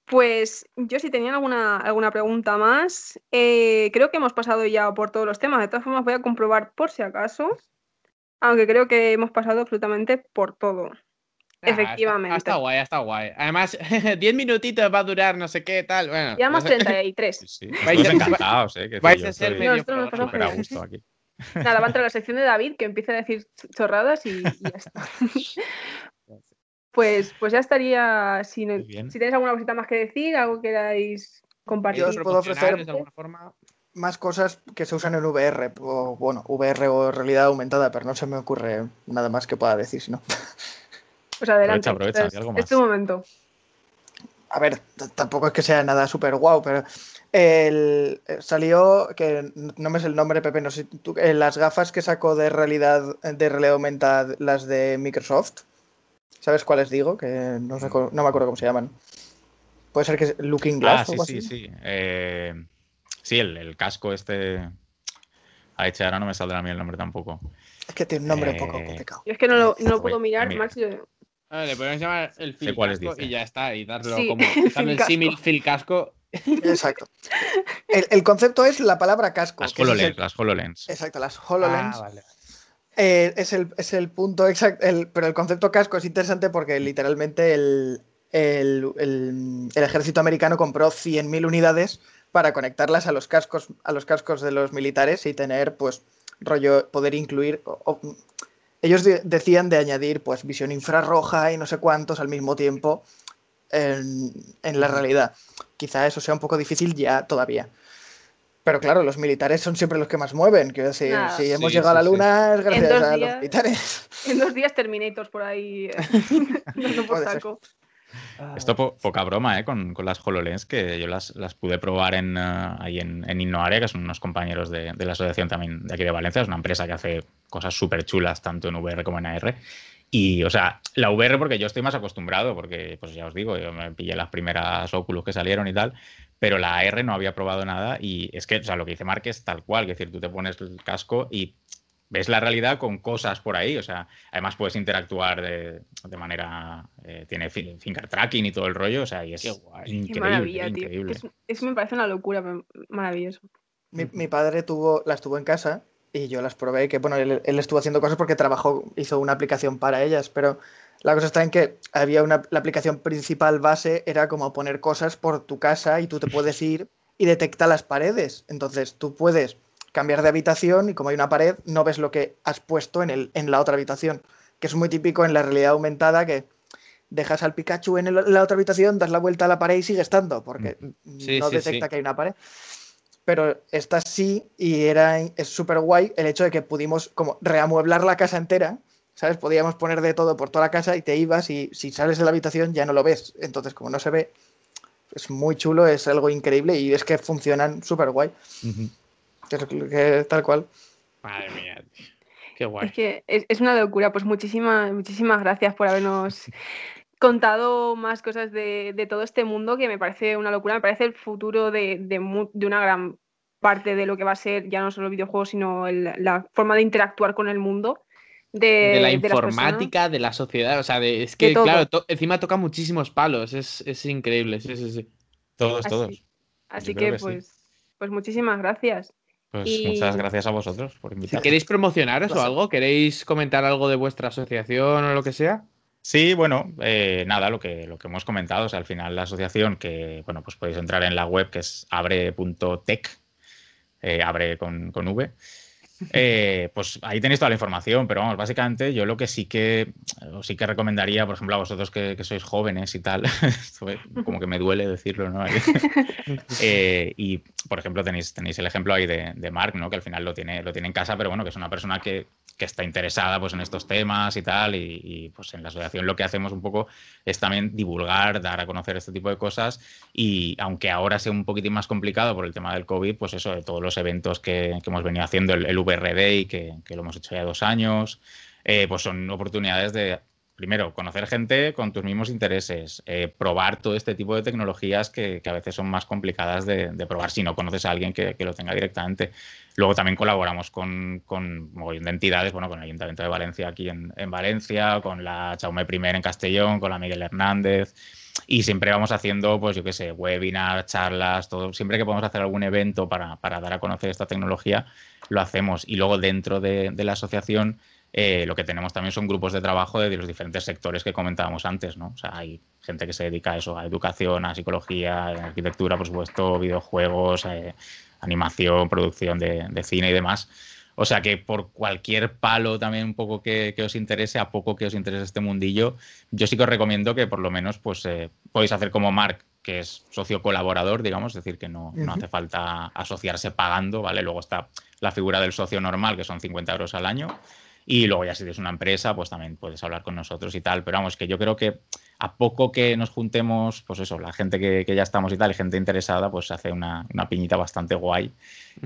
Pues yo si tenían alguna, alguna pregunta más, eh, creo que hemos pasado ya por todos los temas. De todas formas, voy a comprobar por si acaso. Aunque creo que hemos pasado absolutamente por todo. Ah, Efectivamente. Está, guay, está guay. Además, (laughs) 10 minutitos va a durar no sé qué tal. Bueno, Llevamos 33. Sí, sí. Vais encantados, ¿eh? vais a ser medio a gusto aquí. (laughs) Nada, va a entrar la (laughs) sección de David que empieza a decir chorradas y, ya está. pues, pues ya estaría. Si, si tenéis alguna cosita más que decir, algo que queráis compartir. Yo os puedo ofrecer de alguna forma más cosas que se usan en VR, o bueno, VR o realidad aumentada, pero no se me ocurre nada más que pueda decir, no. (laughs) Pues adelante. Aprovecha, aprovecha, es, tu momento. A ver, tampoco es que sea nada súper guau, pero el, eh, salió, que no me sé el nombre, Pepe, no sé, tú, eh, las gafas que sacó de realidad, de realidad aumentada, las de Microsoft, ¿sabes cuáles digo? Que no, no me acuerdo cómo se llaman. Puede ser que es Looking Glass. Ah, sí, sí, sí. Eh, Sí, el, casco este. A hecho, ahora no me saldrá a mí el nombre tampoco. Es que tiene un nombre un poco eh, complicado. Yo es que no lo, no puedo mirar, Max. Ah, le podemos llamar el Phil Casco y ya está, y darlo como (laughs) darle el símil Phil Casco. Exacto. El, concepto es la palabra casco. Las HoloLens. las HoloLens. Exacto, las HoloLens. Ah, vale. Eh, es, el, es, el, punto exacto, pero el concepto casco es interesante porque literalmente el, el, ejército americano compró 100.000 unidades para conectarlas a los cascos a los cascos de los militares y tener pues rollo poder incluir ellos decían de añadir pues visión infrarroja y no sé cuántos al mismo tiempo en, en la realidad quizá eso sea un poco difícil ya todavía pero claro, los militares son siempre los que más mueven. Quiero decir, si hemos llegado a la luna es gracias a los militares. En dos días Terminators por ahí eh, (laughs) Esto poca broma, ¿eh? Con, con, las HoloLens, que yo las, las pude probar en, uh, ahí en, en Innoarea, que son unos compañeros de, de, la asociación también de aquí de Valencia. Es una empresa que hace cosas súper chulas, tanto en VR como en AR. Y, o sea, la VR porque yo estoy más acostumbrado, porque, pues ya os digo, yo me pillé las primeras Oculus que salieron y tal, pero la AR no había probado nada y es que, o sea, lo que dice es tal cual, es decir, tú te pones el casco y ves la realidad con cosas por ahí, o sea, además puedes interactuar de, de manera, eh, tiene finger tracking y todo el rollo, o sea, y es increíble. Qué maravilla, increíble. tío. eso me parece una locura, maravilloso. Mi, mi, padre tuvo, las tuvo en casa y yo las probé, que bueno, él, estuvo haciendo cosas porque trabajó, hizo una aplicación para ellas, pero la cosa está en que había una, la aplicación principal base era como poner cosas por tu casa y tú te puedes ir y detecta las paredes. Entonces tú puedes cambiar de habitación y como hay una pared, no ves lo que has puesto en, el, en la otra habitación, que es muy típico en la realidad aumentada que dejas al Pikachu en, la otra habitación, das la vuelta a la pared y sigue estando, porque mm. no detecta que hay una pared pero esta sí y era es súper guay el hecho de que pudimos como reamueblar la casa entera, ¿sabes? Podíamos poner de todo por toda la casa y te ibas y si sales de la habitación ya no lo ves. Entonces, como no se ve, es muy chulo, es algo increíble y es que funcionan súper guay. Tal cual. Madre mía, Qué guay. Es que es, una locura. Pues muchísimas, muchísimas gracias por habernos (laughs) contado más cosas de, todo este mundo que me parece una locura, me parece el futuro de, una gran parte de lo que va a ser ya no solo videojuegos, sino la forma de interactuar con el mundo. De, la informática, de la sociedad, o sea, es que, claro, encima toca muchísimos palos, es, increíble, sí, sí, sí. Todos, todos. Así que, pues, pues muchísimas gracias. Pues muchas gracias a vosotros por invitarme. ¿Queréis promocionaros o algo? ¿Queréis comentar algo de vuestra asociación o lo que sea? Sí, bueno, eh, nada, lo que, lo que hemos comentado, o sea, al final la asociación que, bueno, pues podéis entrar en la web que es abre.tech, eh, abre con, con V, eh, pues ahí tenéis toda la información, pero vamos, básicamente yo lo que sí que sí que recomendaría, por ejemplo, a vosotros que, sois jóvenes y tal, (laughs) como que me duele decirlo, ¿no? (laughs) y, por ejemplo, tenéis, tenéis el ejemplo ahí de, de, Mark, ¿no? Que al final lo tiene, lo tiene en casa, pero bueno, que es una persona que, que está interesada pues, en estos temas y tal. Y, pues en la asociación lo que hacemos un poco es también divulgar, dar a conocer este tipo de cosas. Y aunque ahora sea un poquitín más complicado por el tema del COVID, pues eso, de todos los eventos que, hemos venido haciendo, el, el VRD, que, que, lo hemos hecho ya dos años, eh, pues son oportunidades de primero, conocer gente con tus mismos intereses, eh, probar todo este tipo de tecnologías que, a veces son más complicadas de, probar si no conoces a alguien que, lo tenga directamente. Luego también colaboramos con, con entidades, bueno, con el Ayuntamiento de Valencia aquí en, Valencia, con la Chaume I en Castellón, con la Miguel Hernández. Y siempre vamos haciendo, pues yo qué sé, webinars, charlas, todo. Siempre que podemos hacer algún evento para, dar a conocer esta tecnología, lo hacemos. Y luego dentro de, de la asociación eh, lo que tenemos también son grupos de trabajo de, los diferentes sectores que comentábamos antes, ¿no? O sea, hay gente que se dedica a eso, a educación, a psicología, a arquitectura, por supuesto, videojuegos, eh, animación, producción de, cine y demás. O sea que por cualquier palo también un poco que, os interese, a poco que os interese este mundillo, yo sí que os recomiendo que por lo menos pues eh, podéis hacer como Mark, que es socio colaborador, digamos, es decir, que no, no, hace falta asociarse pagando, ¿vale? Luego está la figura del socio normal, que son 50 euros al año. Y luego ya si eres una empresa, pues también puedes hablar con nosotros y tal. Pero vamos, que yo creo que a poco que nos juntemos, pues eso, la gente que, ya estamos y tal, y gente interesada, pues hace una, piñita bastante guay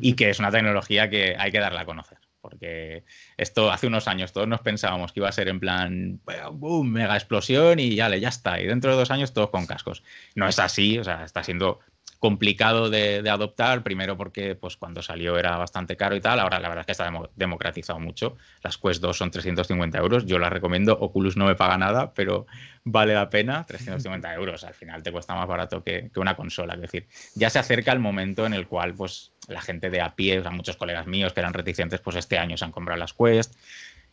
y que es una tecnología que hay que darla a conocer. Porque esto hace unos años todos nos pensábamos que iba a ser en plan, boom, mega explosión y ya, ya está. Y dentro de dos años todos con cascos. No es así, o sea, está siendo complicado de, adoptar, primero porque pues, cuando salió era bastante caro y tal, ahora la verdad es que está democratizado mucho. Las Quest 2 son 350 euros, yo las recomiendo, Oculus no me paga nada, pero vale la pena, (laughs) 350 euros, al final te cuesta más barato que, una consola, es decir, ya se acerca el momento en el cual pues, la gente de a pie, o sea, muchos colegas míos que eran reticentes, pues este año se han comprado las Quest,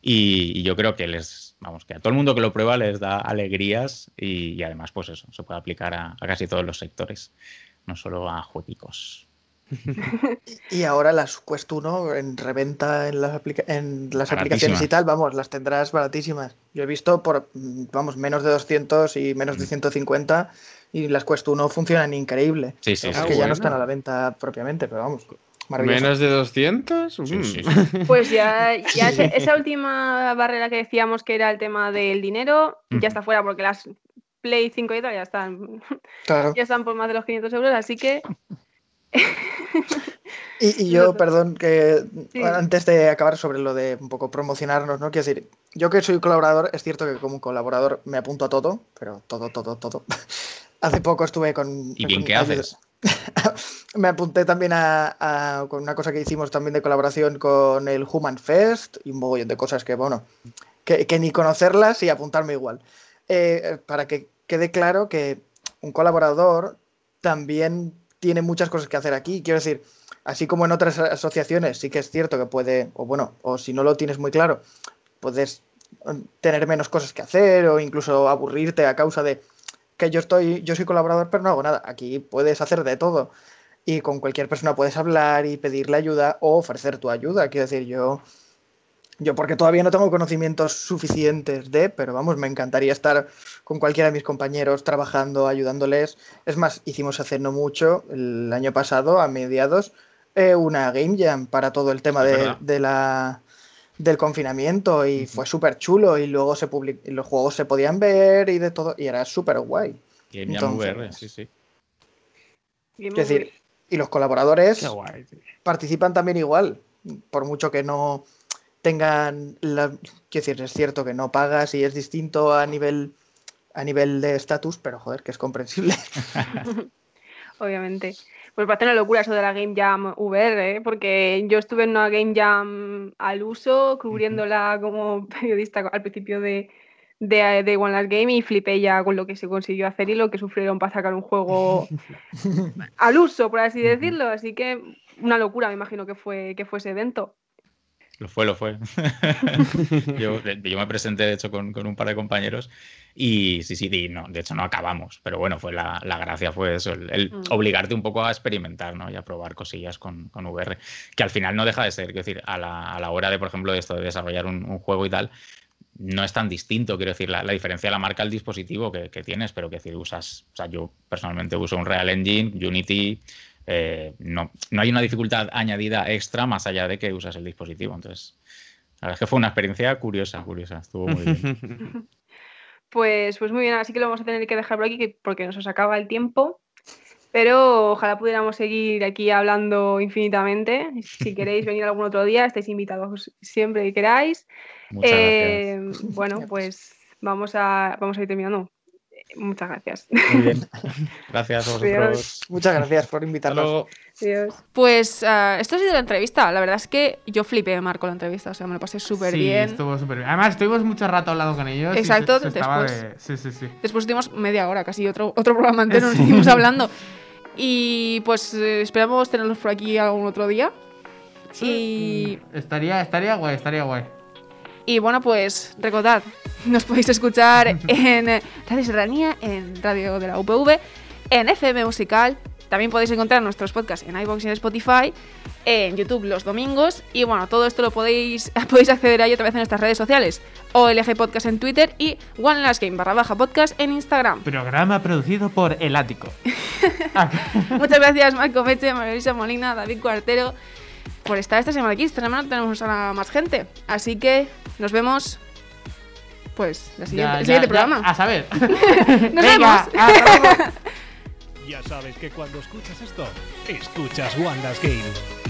y, yo creo que les, vamos, que a todo el mundo que lo prueba les da alegrías y, además, pues eso, se puede aplicar a, casi todos los sectores, no solo a juegos. y ahora las Quest 1 en reventa en las, en las aplicaciones y tal, vamos, las tendrás baratísimas. Yo he visto por, vamos, menos de 200 y menos de 150 mm. y las Quest 1 funcionan increíble. Sí, sí, es que ya no están a la venta propiamente, pero vamos. ¿Menos de 200? Mm. Pues ya, (laughs) ya esa última barrera que decíamos que era el tema del dinero, ya está fuera porque las Play 5 y tal ya están, (laughs) ya están por más de los 500 euros, así que... (laughs) y, (laughs) yo, perdón, que antes de acabar sobre lo de un poco promocionarnos, ¿no? Quiero decir, yo que soy colaborador, es cierto que como colaborador me apunto a todo, pero todo, todo, todo. Hace poco estuve con... ¿Y bien qué haces? me apunté también a, con una cosa que hicimos también de colaboración con el Human Fest y un mogollón de cosas que, bueno, que, ni conocerlas y apuntarme igual. Eh, para que quede claro que un colaborador también tiene muchas cosas que hacer aquí. Quiero decir, así como en otras asociaciones, sí que es cierto que puede, o bueno, o si no lo tienes muy claro, puedes tener menos cosas que hacer o incluso aburrirte a causa de que yo estoy, yo soy colaborador, pero no hago nada. Aquí puedes hacer de todo. Y con cualquier persona puedes hablar y pedirle ayuda o ofrecer tu ayuda. Quiero decir, yo, yo porque todavía no tengo conocimientos suficientes de, pero vamos, me encantaría estar con cualquiera de mis compañeros trabajando, ayudándoles. Es más, hicimos hace no mucho, el año pasado, a mediados, eh, una Game Jam para todo el tema de, de la del confinamiento y fue súper chulo y luego se los juegos se podían ver y de todo y era súper guay. sí, sí. Es decir, y los colaboradores participan también igual, por mucho que no tengan la... Quiero decir, es cierto que no pagas y es distinto a nivel a nivel de estatus, pero joder, que es comprensible. (laughs) Obviamente. Pues parece una locura eso de la Game Jam VR, ¿eh? porque yo estuve en una Game Jam al uso, cubriéndola como (laughs) periodista al principio de, de, One Last Game y flipé ya con lo que se consiguió hacer y lo que sufrieron para sacar un juego (laughs) al uso, por así decirlo. Así que una locura, me imagino que fue, que fue ese evento. Lo fue, lo fue. (laughs) yo, me presenté, de hecho, con, un par de compañeros y sí, sí, no, de hecho no acabamos, pero bueno, fue la, gracia fue eso, el, mm. obligarte un poco a experimentar ¿no? y a probar cosillas con, con, VR, que al final no deja de ser, quiero decir, a la, hora de, por ejemplo, de esto de desarrollar un, juego y tal, no es tan distinto, quiero decir, la, diferencia la marca el dispositivo que, tienes, pero que decir, usas, o sea, yo personalmente uso un Real Engine, Unity, eh, no, no hay una dificultad añadida extra más allá de que usas el dispositivo. Entonces, la verdad es que fue una experiencia curiosa, curiosa. Estuvo muy bien. (laughs) Pues, pues muy bien, así que lo vamos a tener que dejar por aquí porque nos acaba el tiempo. Pero ojalá pudiéramos seguir aquí hablando infinitamente. Si queréis venir algún otro día, estáis invitados siempre que queráis. Eh, bueno, pues vamos a, vamos a ir terminando. Muchas gracias. Muy bien. (laughs) Gracias a vosotros. Muchas gracias por invitarnos. Pues uh, esto ha sido la entrevista. La verdad es que yo flipé, Marco, la entrevista. O sea, me lo pasé súper sí, bien. estuvo súper bien. Además, estuvimos mucho rato hablando con ellos. Exacto. después, sí, sí, sí. Después tuvimos media hora, casi otro, otro programa entero. Nos (laughs) seguimos hablando. Y pues eh, esperamos tenerlos por aquí algún otro día. Y... Mm, estaría, estaría guay, estaría guay. Y bueno, pues recordad, (laughs) nos podéis escuchar (laughs) en Radio Serranía, en Radio de la UPV, en FM Musical. También podéis encontrar nuestros podcasts en iVoox y en Spotify, en YouTube los domingos. Y bueno, todo esto lo podéis, (laughs) podéis acceder ahí otra vez en nuestras redes sociales. OLG Podcast en Twitter y One Last Game barra baja podcast en Instagram. Programa producido por El Ático. Muchas gracias Marco Meche, Marisa Molina, David Cuartero por estar esta semana aquí. Esta semana tenemos a más gente. Así que nos vemos. Pues la siguiente, el siguiente programa. a saber. (laughs) (laughs) nos vemos. (laughs) ya sabes que cuando escuchas esto, escuchas Wanda's Game.